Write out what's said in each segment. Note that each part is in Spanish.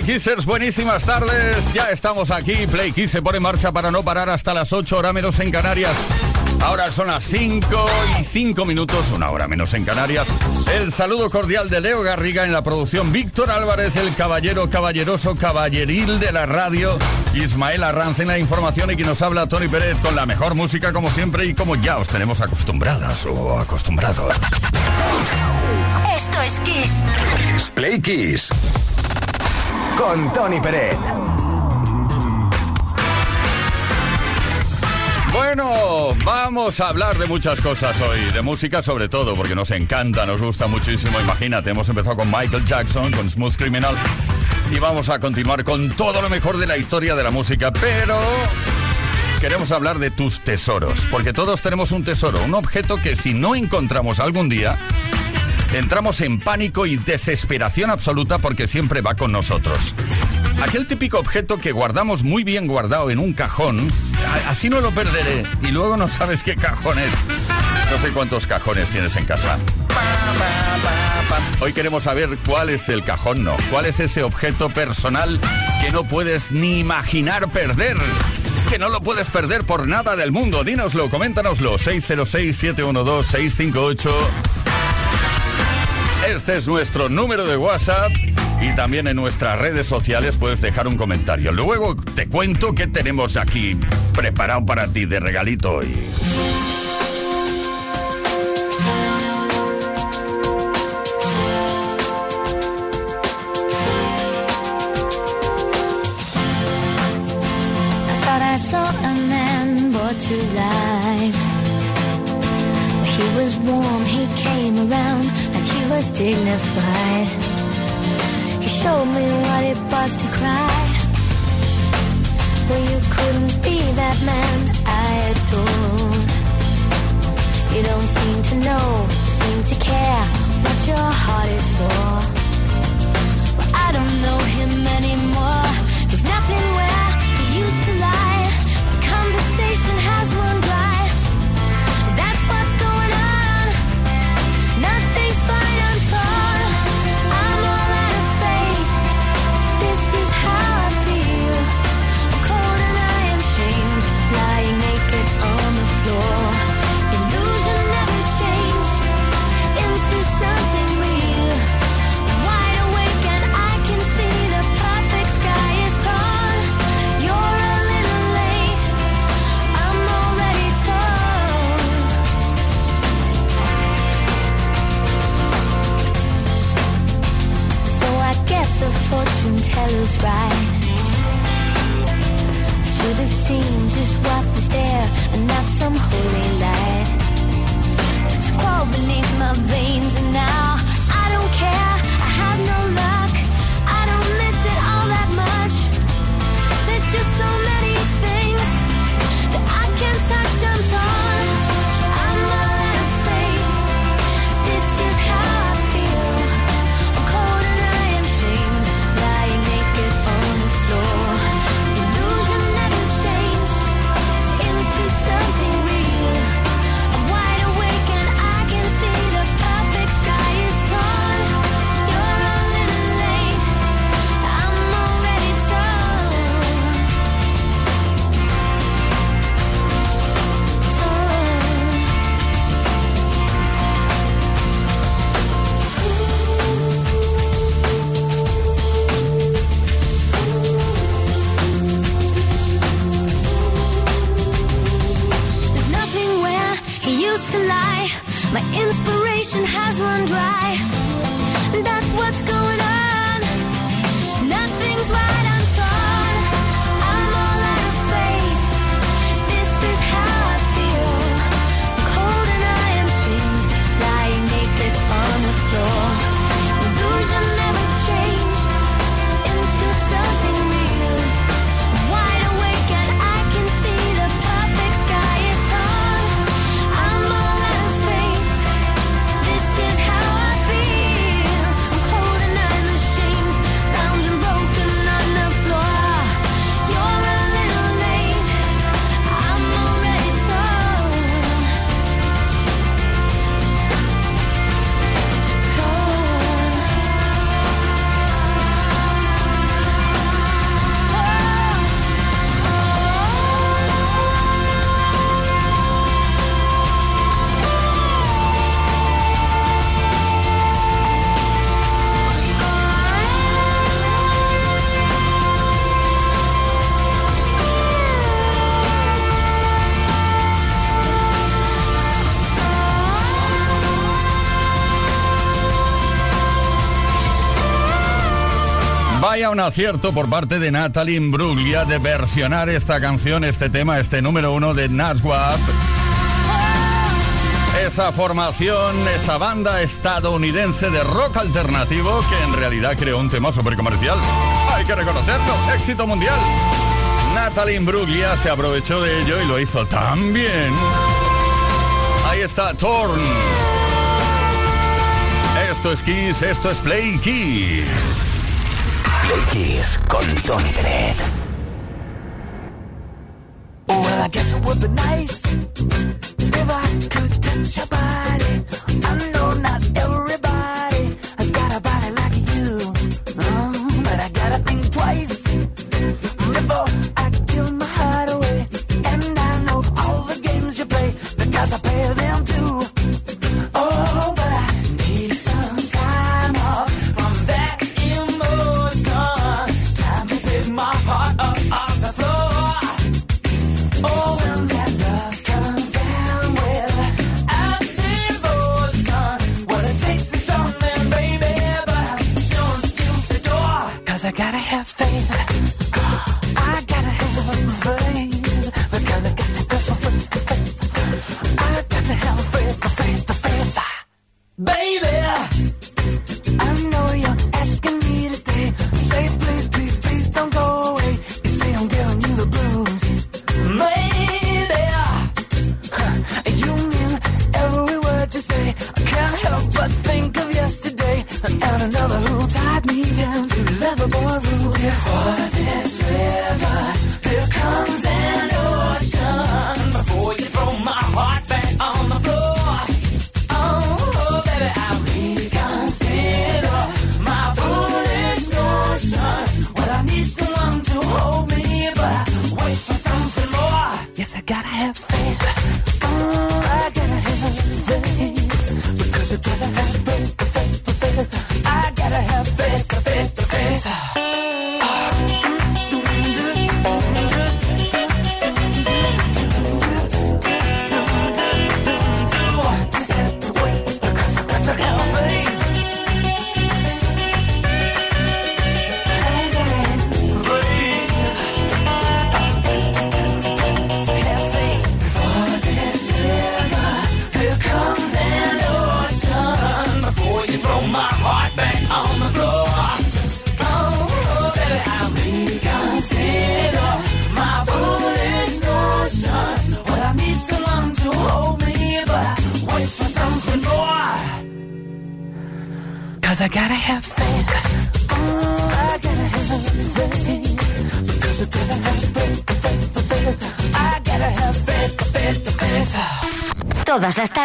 Play Kissers? Buenísimas tardes. Ya estamos aquí. Play Kiss se pone en marcha para no parar hasta las 8 horas menos en Canarias. Ahora son las 5 y 5 minutos, una hora menos en Canarias. El saludo cordial de Leo Garriga en la producción. Víctor Álvarez, el caballero caballeroso caballeril de la radio. Ismael Arranz en la información y quien nos habla Tony Pérez con la mejor música como siempre y como ya os tenemos acostumbradas o acostumbrados. Esto es Kiss. Play Kiss con Tony Peret. Bueno, vamos a hablar de muchas cosas hoy, de música sobre todo, porque nos encanta, nos gusta muchísimo. Imagínate, hemos empezado con Michael Jackson, con Smooth Criminal, y vamos a continuar con todo lo mejor de la historia de la música, pero queremos hablar de tus tesoros, porque todos tenemos un tesoro, un objeto que si no encontramos algún día, entramos en pánico y desesperación absoluta porque siempre va con nosotros. Aquel típico objeto que guardamos muy bien guardado en un cajón, así no lo perderé y luego no sabes qué cajón es. No sé cuántos cajones tienes en casa. Hoy queremos saber cuál es el cajón, no, cuál es ese objeto personal que no puedes ni imaginar perder. Que no lo puedes perder por nada del mundo. Dínoslo, coméntanoslo. 606-712-658. Este es nuestro número de WhatsApp y también en nuestras redes sociales puedes dejar un comentario. Luego te cuento qué tenemos aquí preparado para ti de regalito hoy. was dignified. He showed me what it was to cry. Well, you couldn't be that man I adored. You don't seem to know, seem to care what your heart is for. Well, I don't know him anymore. acierto por parte de Natalie Imbruglia de versionar esta canción, este tema, este número uno de Naswap. Esa formación, esa banda estadounidense de rock alternativo que en realidad creó un tema súper comercial. Hay que reconocerlo, éxito mundial. Natalie Imbruglia se aprovechó de ello y lo hizo tan bien. Ahí está Torn. Esto es Kiss, esto es Play Kiss. Play Kiss con Tony Pérez. Oh, well, I guess it would be nice if I could touch your body. I'm not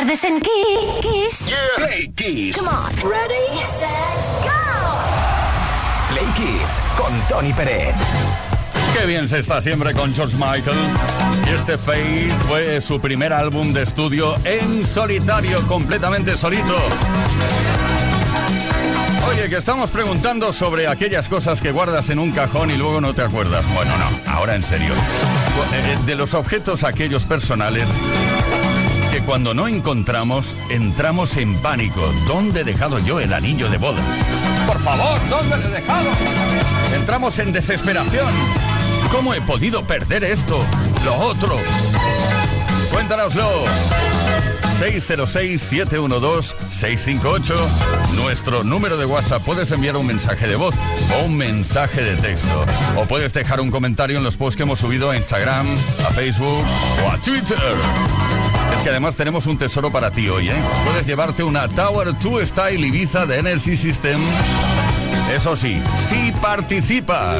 tardes en Kiss. Play Kiss. Come on. Ready, set, go. Play Kiss con Tony Peret. Qué bien se está siempre con George Michael. Y este Face fue su primer álbum de estudio en solitario, completamente solito. Oye, que estamos preguntando sobre aquellas cosas que guardas en un cajón y luego no te acuerdas. Bueno, no, ahora en serio. Eh, De los objetos aquellos personales cuando no encontramos entramos en pánico. ¿Dónde he dejado yo el anillo de boda? Por favor, ¿dónde lo he dejado? Entramos en desesperación. ¿Cómo he podido perder esto? Lo otro. Cuéntanoslo. 606-712-658. Nuestro número de WhatsApp. Puedes enviar un mensaje de voz o un mensaje de texto. O puedes dejar un comentario en los posts que hemos subido a Instagram, a Facebook o a Twitter. Que además tenemos un tesoro para ti hoy, ¿eh? Puedes llevarte una Tower 2 Style Ibiza de Energy System. Eso sí, si participas.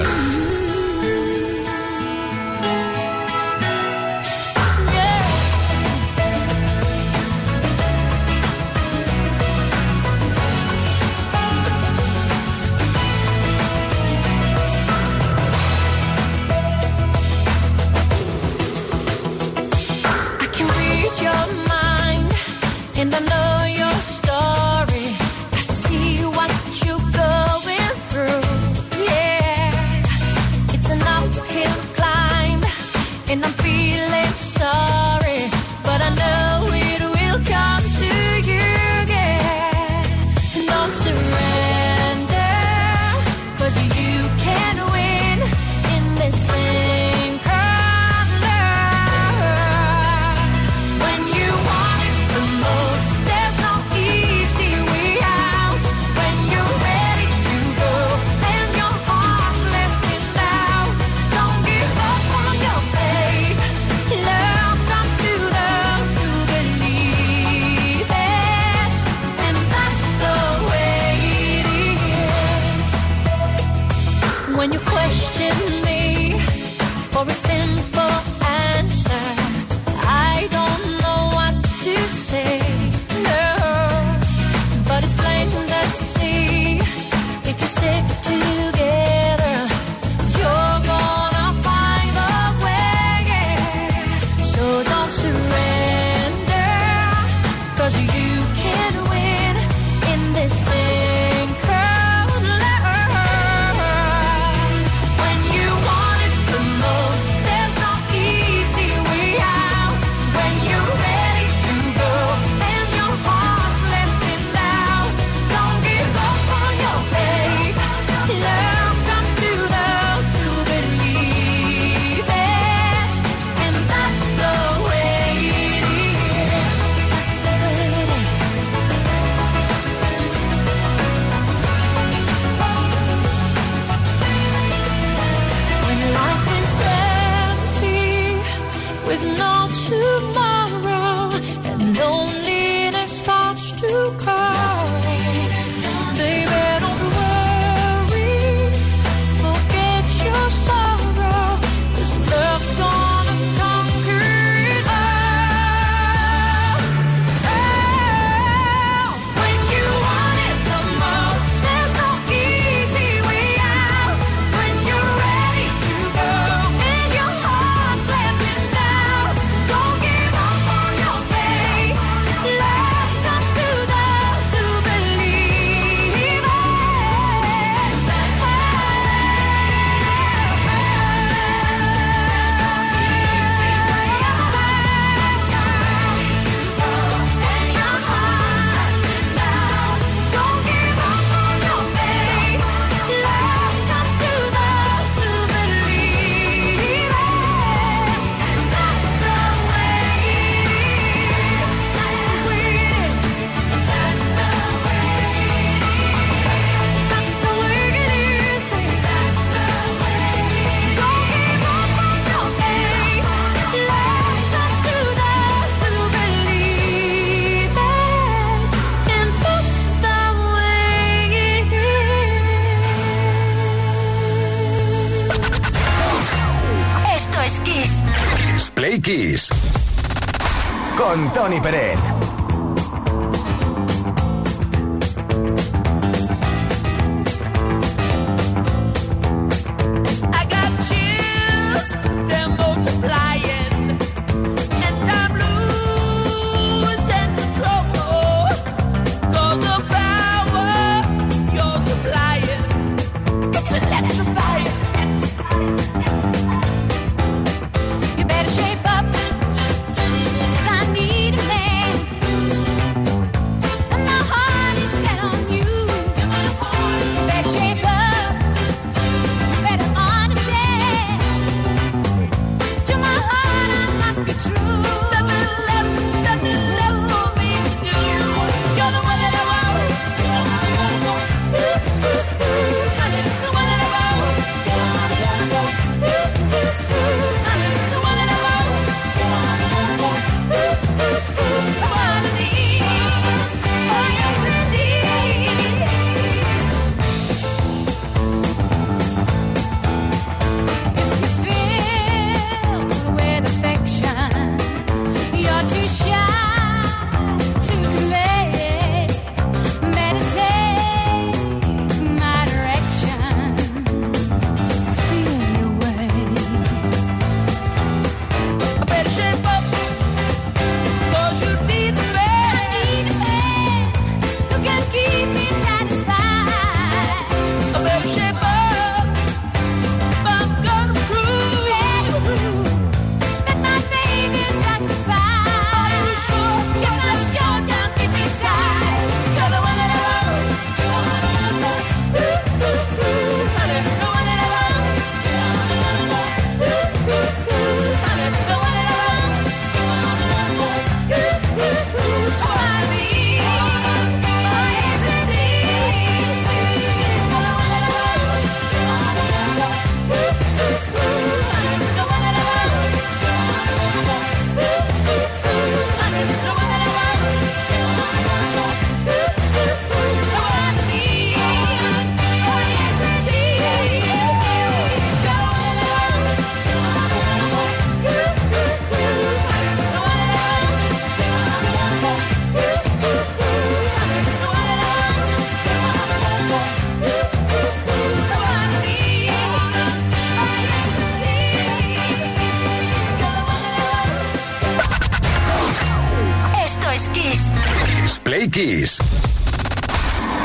Kiss.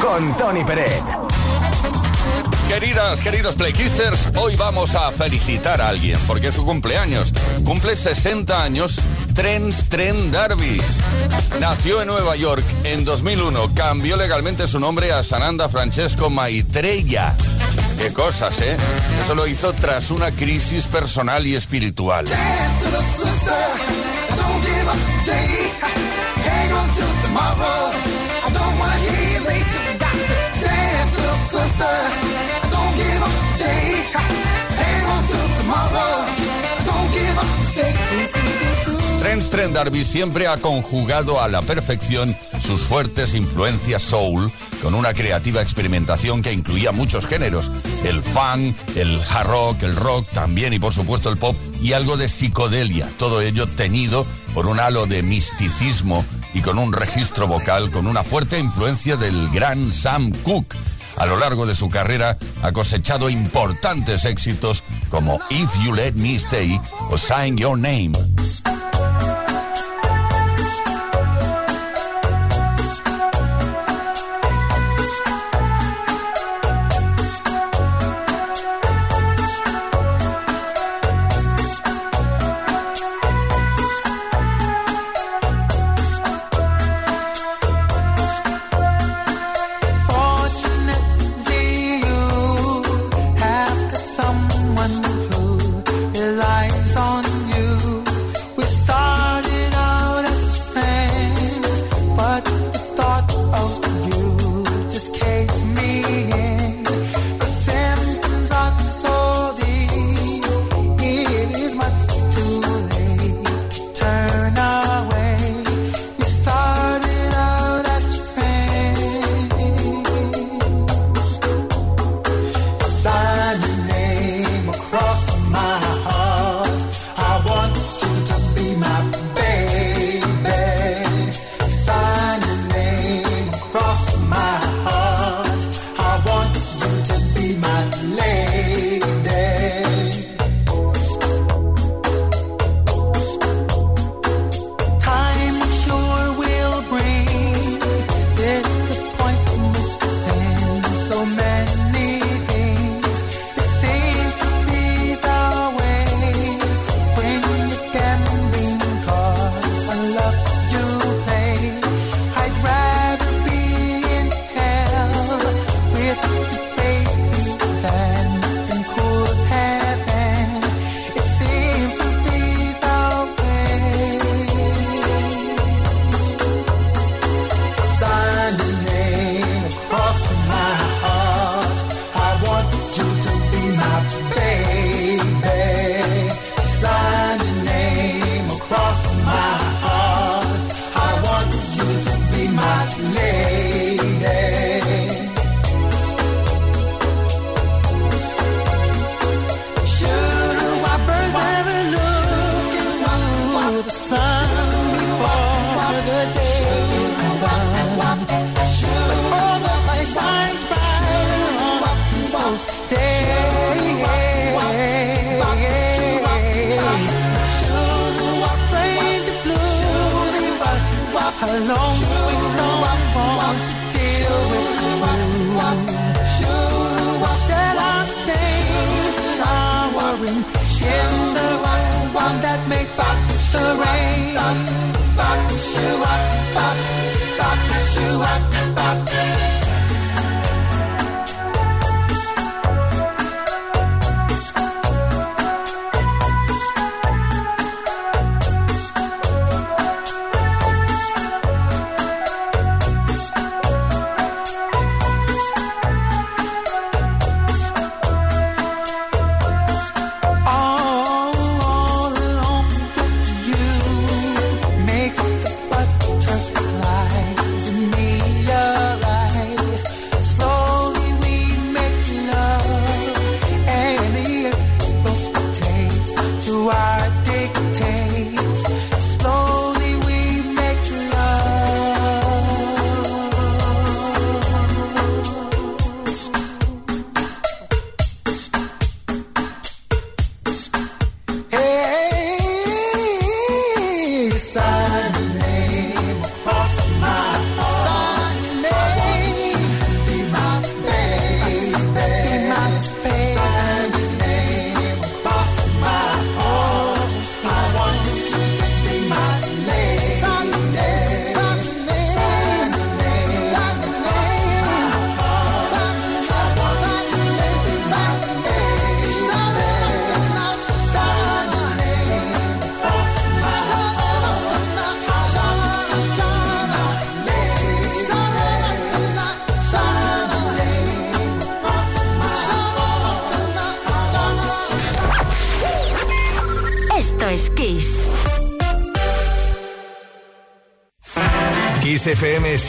Con Tony Peret. Queridas, queridos Playkissers, hoy vamos a felicitar a alguien porque es su cumpleaños. Cumple 60 años Trens Tren Darby. Nació en Nueva York en 2001. Cambió legalmente su nombre a Sananda Francesco Maitreya. Qué cosas, ¿eh? Eso lo hizo tras una crisis personal y espiritual. Trent Trent D'Arby siempre ha conjugado a la perfección sus fuertes influencias soul con una creativa experimentación que incluía muchos géneros, el funk, el hard rock, el rock también y por supuesto el pop y algo de psicodelia, todo ello tenido por un halo de misticismo y con un registro vocal con una fuerte influencia del gran Sam Cooke. A lo largo de su carrera ha cosechado importantes éxitos como If You Let Me Stay o Sign Your Name.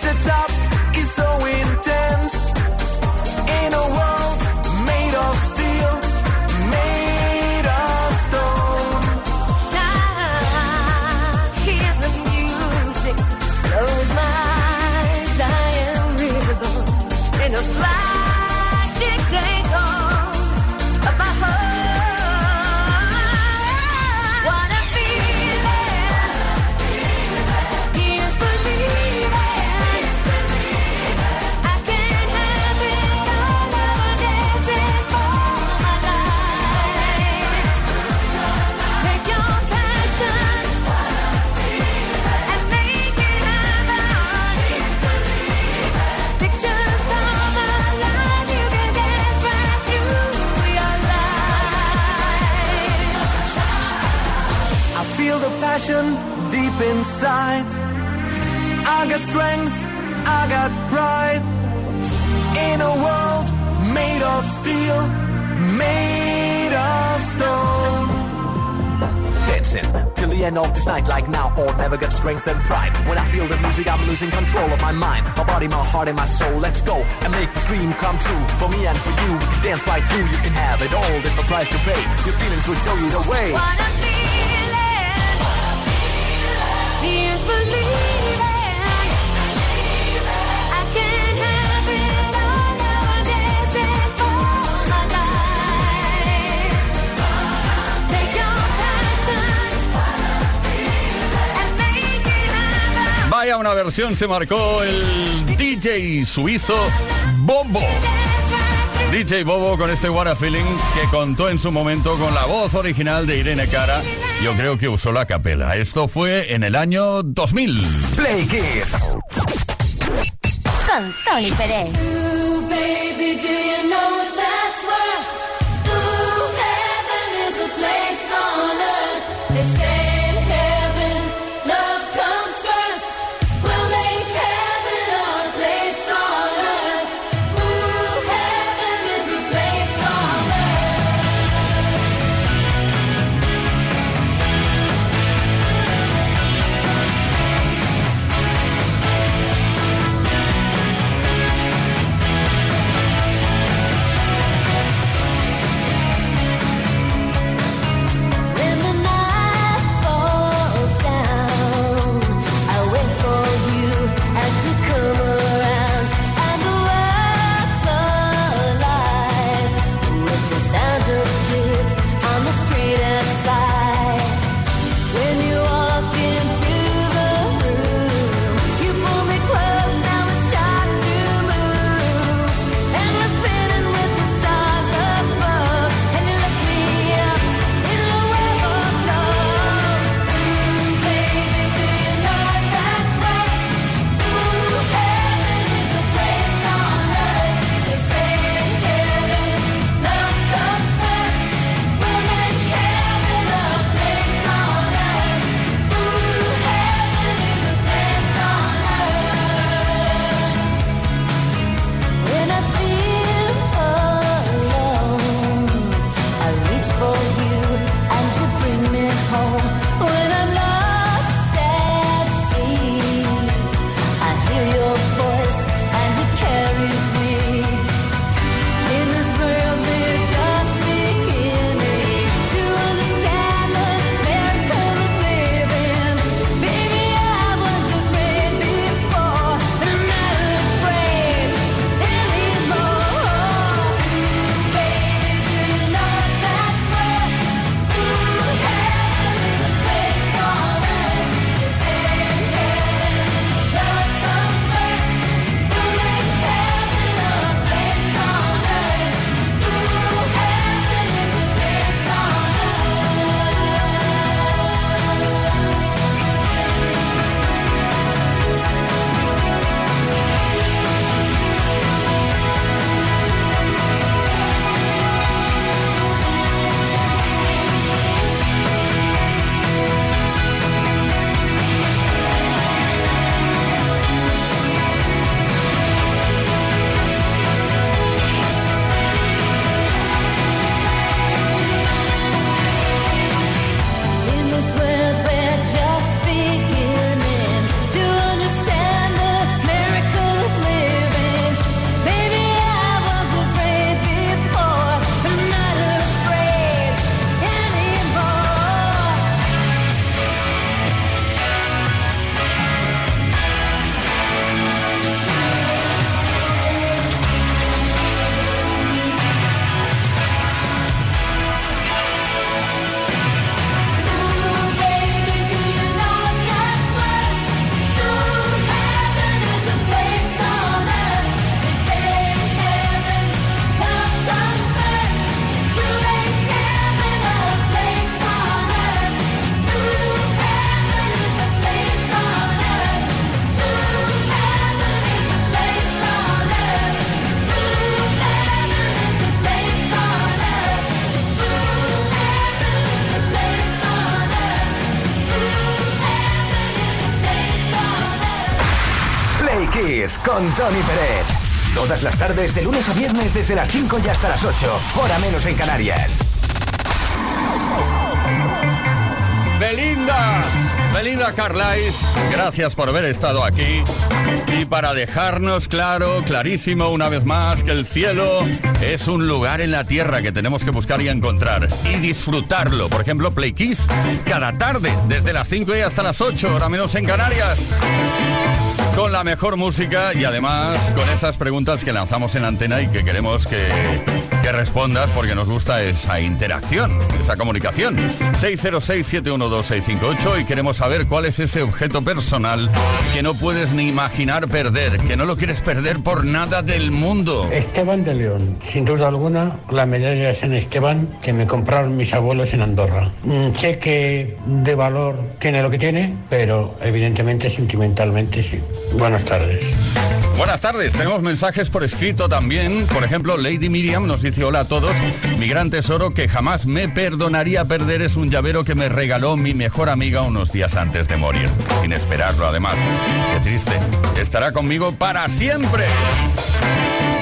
It's top. body, my heart and my soul. Let's go and make this dream come true. For me and for you, we can dance right through. You can have it all. There's no price to pay. Your feelings will show you the way. Vaya una versión se marcó el DJ suizo Bobo. DJ Bobo con este What a Feeling que contó en su momento con la voz original de Irene Cara. Yo creo que usó la capela. Esto fue en el año 2000. Play Kids. Con Tony Pérez. Las tardes, de lunes a viernes, desde las 5 y hasta las 8. Hora menos en Canarias. Belinda, Belinda Carlisle, gracias por haber estado aquí y para dejarnos claro, clarísimo una vez más que el cielo es un lugar en la tierra que tenemos que buscar y encontrar y disfrutarlo. Por ejemplo, Play Kiss cada tarde desde las 5 y hasta las 8, ahora menos en Canarias. Con la mejor música y además con esas preguntas que lanzamos en antena y que queremos que, respondas porque nos gusta esa interacción, esa comunicación. 606-712-658 y queremos saber cuál es ese objeto personal que no puedes ni imaginar perder, que no lo quieres perder por nada del mundo. Esteban de León, sin duda alguna, la medalla de San Esteban que me compraron mis abuelos en Andorra. Mm, Sé que de valor tiene lo que tiene, pero evidentemente sentimentalmente sí. Buenas tardes. Buenas tardes, tenemos mensajes por escrito también. Por ejemplo, Lady Miriam nos dice hola a todos. Mi gran tesoro que jamás me perdonaría perder es un llavero que me regaló mi mejor amiga unos días antes de morir. Sin esperarlo además. Qué triste. Estará conmigo para siempre.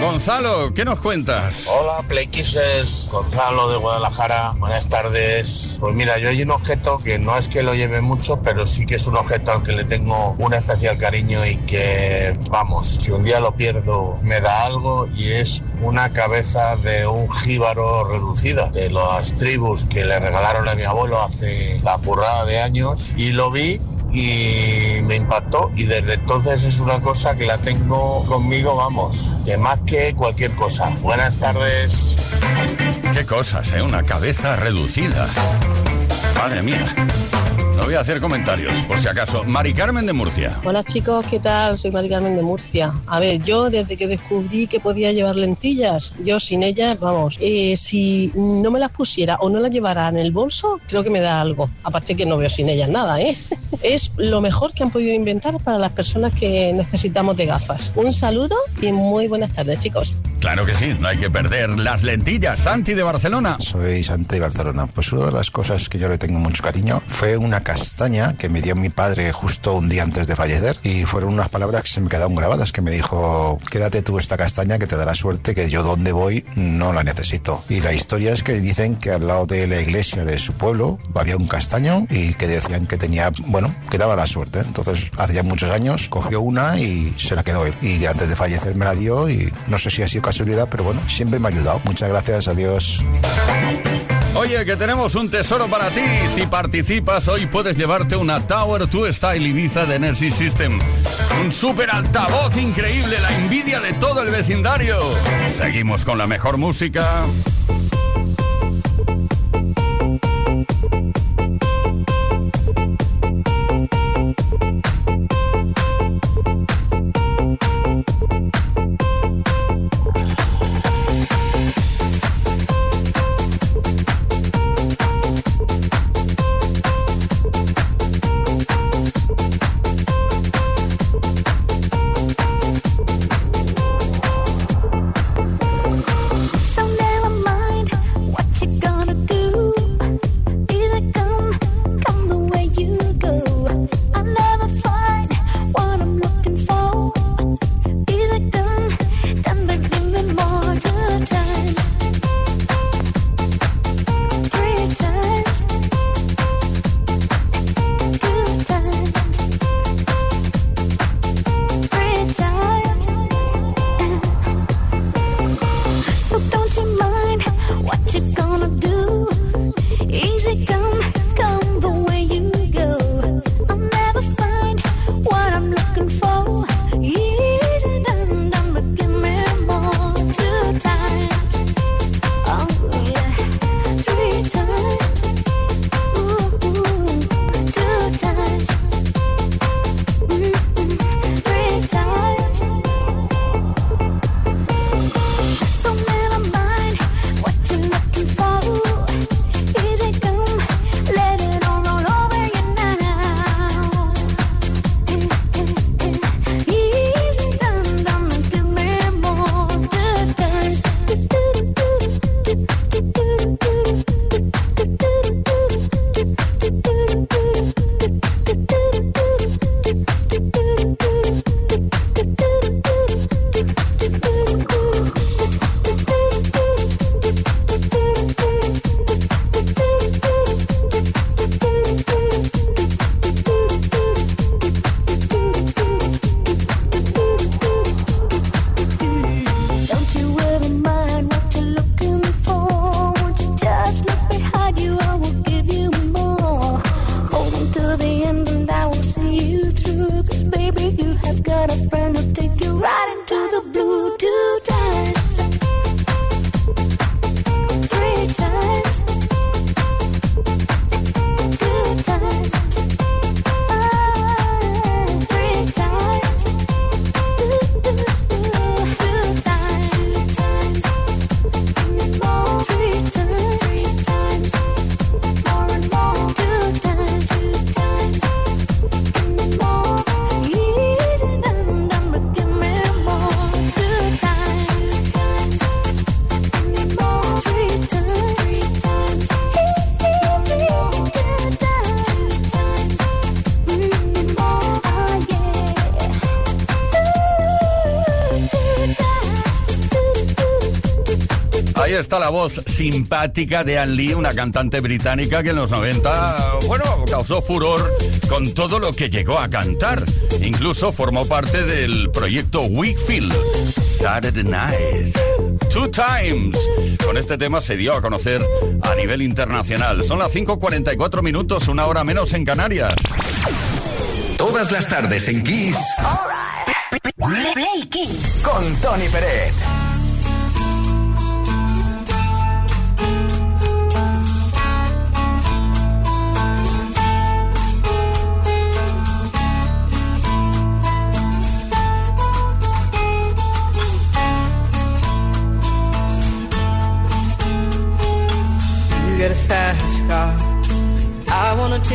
Gonzalo, ¿qué nos cuentas? Hola, Playkissers, Gonzalo de Guadalajara. Buenas tardes. Pues mira, yo hay un objeto que no es que lo lleve mucho, pero sí que es un objeto al que le tengo un especial cariño y que, vamos, si un día lo pierdo me da algo y es una cabeza de un jíbaro reducida de las tribus que le regalaron a mi abuelo hace la burrada de años y lo vi y me impactó y desde entonces es una cosa que la tengo conmigo, vamos, que más que cualquier cosa. Buenas tardes. Qué cosas, ¿eh? Una cabeza reducida. Madre mía. No voy a hacer comentarios, por si acaso. Mari Carmen de Murcia. Hola chicos, ¿qué tal? Soy Mari Carmen de Murcia. A ver, yo desde que descubrí que podía llevar lentillas, yo sin ellas, vamos, eh, si no me las pusiera o no las llevara en el bolso, creo que me da algo. Aparte que no veo sin ellas nada, ¿eh? Es lo mejor que han podido inventar para las personas que necesitamos de gafas. Un saludo y muy buenas tardes, chicos. Claro que sí, no hay que perder las lentillas. Santi de Barcelona. Soy Santi de Barcelona. Pues una de las cosas que yo le tengo mucho cariño fue una castaña que me dio mi padre justo un día antes de fallecer y fueron unas palabras que se me quedaron grabadas que me dijo quédate tú esta castaña que te dará suerte que yo donde voy no la necesito. Y la historia es que dicen que al lado de la iglesia de su pueblo había un castaño y que decían que tenía, bueno, que daba la suerte. Entonces hace ya muchos años cogió una y se la quedó él. Y antes de fallecer me la dio y no sé si ha sido casualidad, pero bueno, siempre me ha ayudado. Muchas gracias, adiós. Oye, que tenemos un tesoro para ti. Si participas, hoy puedes llevarte una Tower 2 Style Ibiza de Energy System. Un super altavoz increíble, la envidia de todo el vecindario. Seguimos con la mejor música. Está la voz simpática de Anne Lee, una cantante británica que en los 90, bueno, causó furor con todo lo que llegó a cantar. Incluso formó parte del proyecto Wakefield, Saturday Night. Two Times. Con este tema se dio a conocer a nivel internacional. Son las 5.44 minutos, una hora menos en Canarias. Todas las tardes en Kiss. Play Kiss. Con Tony Peret.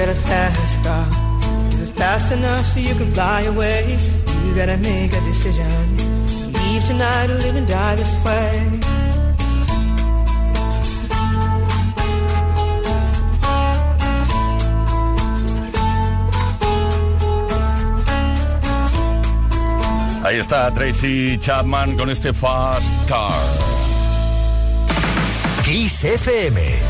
gotta fast car. Is it fast enough so you can fly away? You gotta make a decision. Leave tonight or live and die this way. Ahí está Tracy Chapman con este Fast Car. Kiss FM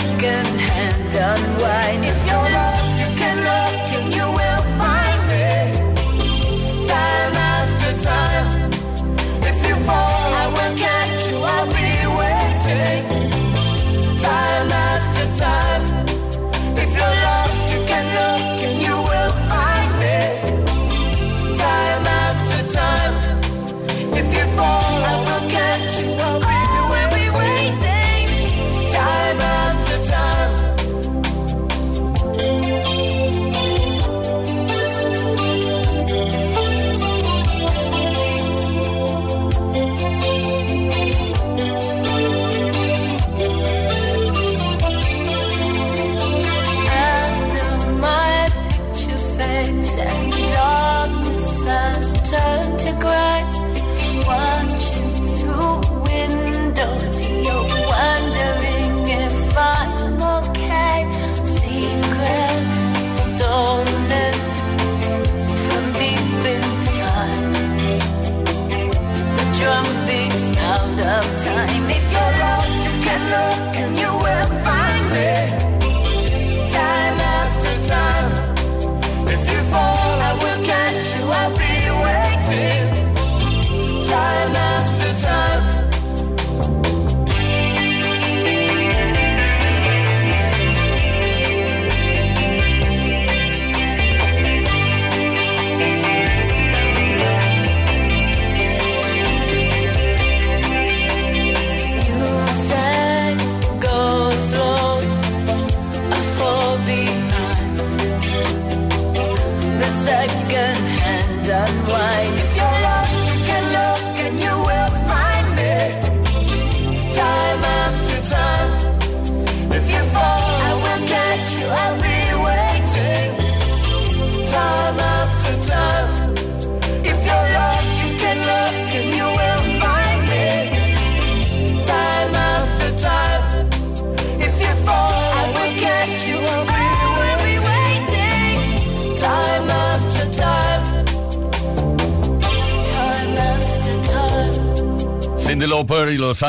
second hand unwind. If you're lost, you can look and you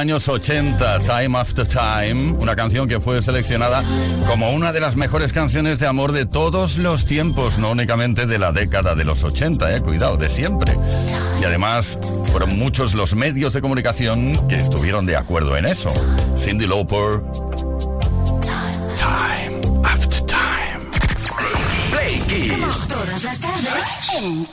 años 80, Time After Time, una canción que fue seleccionada como una de las mejores canciones de amor de todos los tiempos, no únicamente de la década de los 80, eh, cuidado, de siempre. Y además fueron muchos los medios de comunicación que estuvieron de acuerdo en eso. Cindy Lauper. Time After Time. Play Todas las tardes en